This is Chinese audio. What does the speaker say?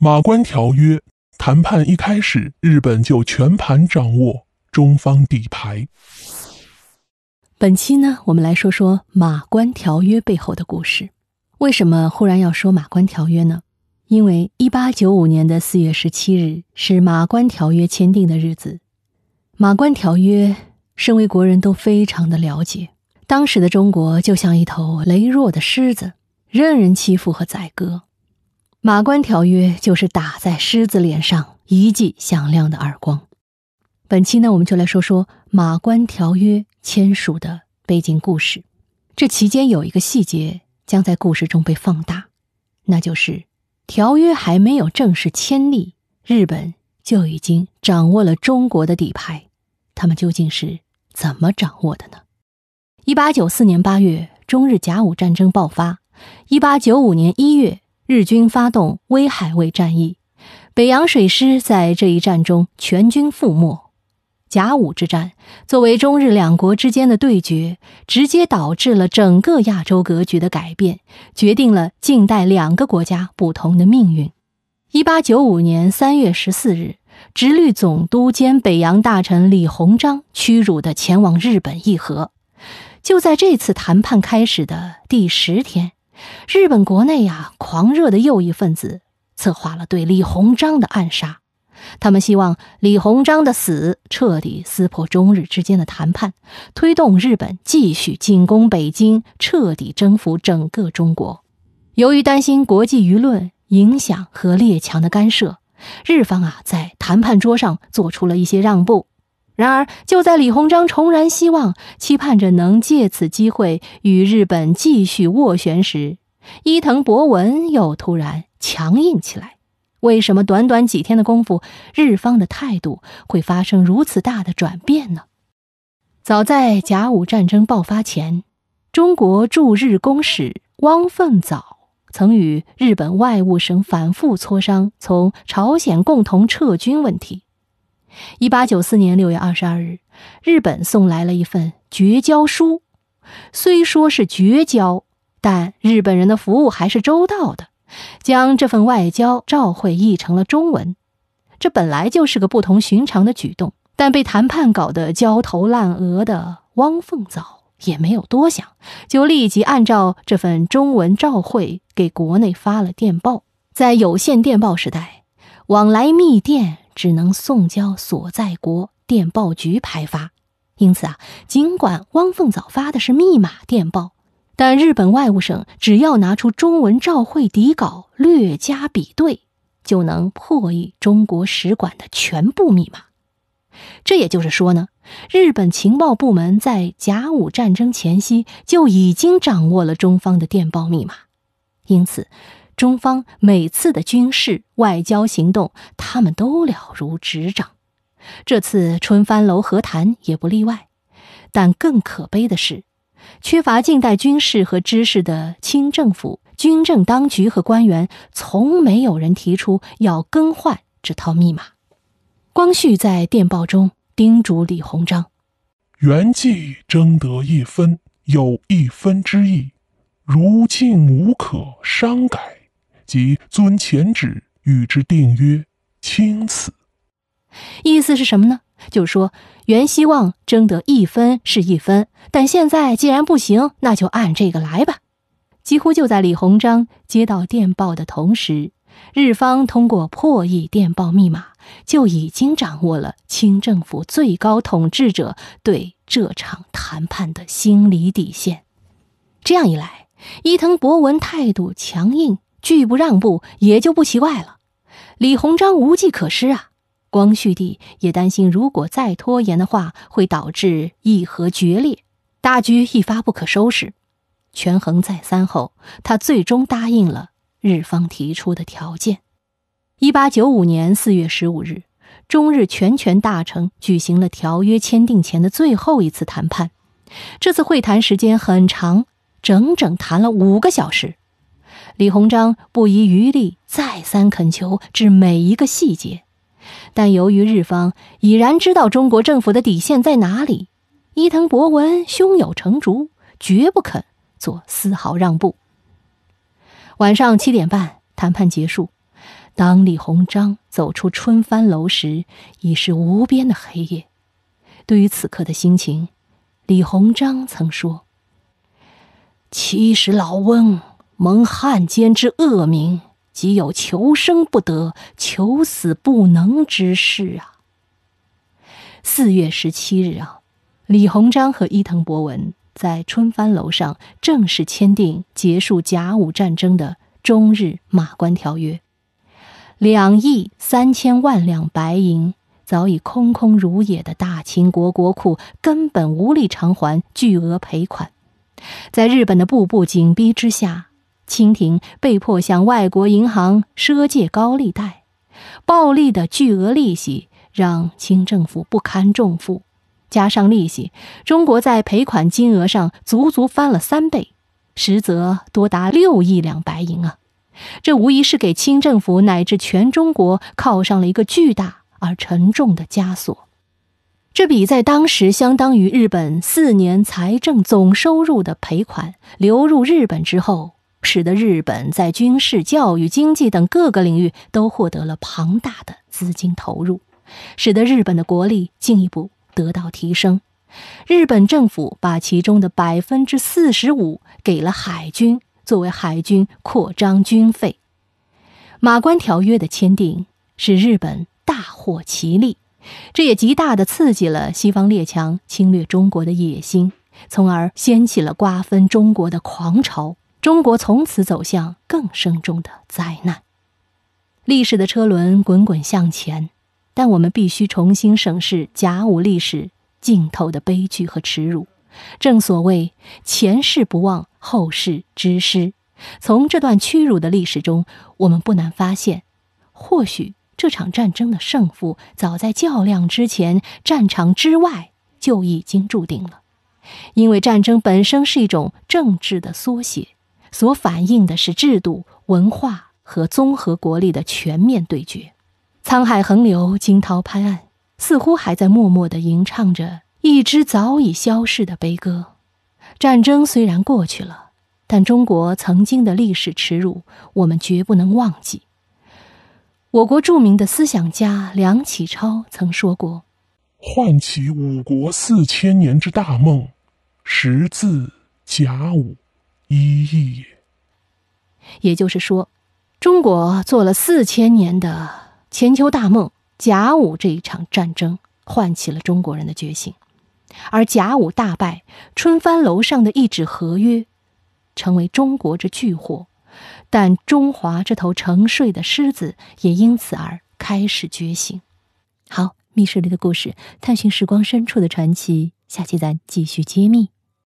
马关条约谈判一开始，日本就全盘掌握中方底牌。本期呢，我们来说说马关条约背后的故事。为什么忽然要说马关条约呢？因为一八九五年的四月十七日是马关条约签订的日子。马关条约，身为国人都非常的了解。当时的中国就像一头羸弱的狮子，任人欺负和宰割。马关条约就是打在狮子脸上一记响亮的耳光。本期呢，我们就来说说马关条约签署的背景故事。这期间有一个细节将在故事中被放大，那就是条约还没有正式签立，日本就已经掌握了中国的底牌。他们究竟是怎么掌握的呢？一八九四年八月，中日甲午战争爆发。一八九五年一月，日军发动威海卫战役，北洋水师在这一战中全军覆没。甲午之战作为中日两国之间的对决，直接导致了整个亚洲格局的改变，决定了近代两个国家不同的命运。一八九五年三月十四日。直隶总督兼北洋大臣李鸿章屈辱地前往日本议和。就在这次谈判开始的第十天，日本国内呀，狂热的右翼分子策划了对李鸿章的暗杀。他们希望李鸿章的死彻底撕破中日之间的谈判，推动日本继续进攻北京，彻底征服整个中国。由于担心国际舆论影响和列强的干涉。日方啊，在谈判桌上做出了一些让步。然而，就在李鸿章重燃希望，期盼着能借此机会与日本继续斡旋时，伊藤博文又突然强硬起来。为什么短短几天的功夫，日方的态度会发生如此大的转变呢？早在甲午战争爆发前，中国驻日公使汪凤藻。曾与日本外务省反复磋商从朝鲜共同撤军问题。一八九四年六月二十二日，日本送来了一份绝交书，虽说是绝交，但日本人的服务还是周到的，将这份外交照会译成了中文。这本来就是个不同寻常的举动，但被谈判搞得焦头烂额的汪凤藻。也没有多想，就立即按照这份中文照会给国内发了电报。在有线电报时代，往来密电只能送交所在国电报局排发，因此啊，尽管汪凤藻发的是密码电报，但日本外务省只要拿出中文照会底稿略加比对，就能破译中国使馆的全部密码。这也就是说呢。日本情报部门在甲午战争前夕就已经掌握了中方的电报密码，因此，中方每次的军事外交行动，他们都了如指掌。这次春帆楼和谈也不例外。但更可悲的是，缺乏近代军事和知识的清政府、军政当局和官员，从没有人提出要更换这套密码。光绪在电报中。叮嘱李鸿章：“原计争得一分，有一分之意，如今无可商改，即遵前旨与之订约，钦此。”意思是什么呢？就是说，原希望争得一分是一分，但现在既然不行，那就按这个来吧。几乎就在李鸿章接到电报的同时。日方通过破译电报密码，就已经掌握了清政府最高统治者对这场谈判的心理底线。这样一来，伊藤博文态度强硬，拒不让步，也就不奇怪了。李鸿章无计可施啊！光绪帝也担心，如果再拖延的话，会导致议和决裂，大局一发不可收拾。权衡再三后，他最终答应了。日方提出的条件。一八九五年四月十五日，中日全权大臣举行了条约签订前的最后一次谈判。这次会谈时间很长，整整谈了五个小时。李鸿章不遗余力，再三恳求至每一个细节。但由于日方已然知道中国政府的底线在哪里，伊藤博文胸有成竹，绝不肯做丝毫让步。晚上七点半，谈判结束。当李鸿章走出春帆楼时，已是无边的黑夜。对于此刻的心情，李鸿章曾说：“其实老翁蒙汉奸之恶名，即有求生不得、求死不能之势啊。”四月十七日啊，李鸿章和伊藤博文在春帆楼上正式签订结束甲午战争的中日马关条约。两亿三千万两白银早已空空如也的大清国国库根本无力偿还巨额赔款，在日本的步步紧逼之下，清廷被迫向外国银行赊借高利贷，暴利的巨额利息让清政府不堪重负，加上利息，中国在赔款金额上足足翻了三倍，实则多达六亿两白银啊！这无疑是给清政府乃至全中国靠上了一个巨大而沉重的枷锁。这笔在当时相当于日本四年财政总收入的赔款流入日本之后，使得日本在军事、教育、经济等各个领域都获得了庞大的资金投入，使得日本的国力进一步得到提升。日本政府把其中的百分之四十五给了海军。作为海军扩张军费，马关条约的签订使日本大获其利，这也极大的刺激了西方列强侵略中国的野心，从而掀起了瓜分中国的狂潮。中国从此走向更深重的灾难。历史的车轮滚滚向前，但我们必须重新审视甲午历史尽头的悲剧和耻辱。正所谓前世不忘，后世之师。从这段屈辱的历史中，我们不难发现，或许这场战争的胜负，早在较量之前，战场之外就已经注定了。因为战争本身是一种政治的缩写，所反映的是制度、文化和综合国力的全面对决。沧海横流，惊涛拍岸，似乎还在默默地吟唱着。一支早已消逝的悲歌。战争虽然过去了，但中国曾经的历史耻辱，我们绝不能忘记。我国著名的思想家梁启超曾说过：“唤起五国四千年之大梦，十字甲午一亿也。”也就是说，中国做了四千年的千秋大梦——甲午这一场战争，唤起了中国人的觉醒。而甲午大败，春帆楼上的一纸合约，成为中国之巨祸，但中华这头沉睡的狮子也因此而开始觉醒。好，密室里的故事，探寻时光深处的传奇，下期咱继续揭秘。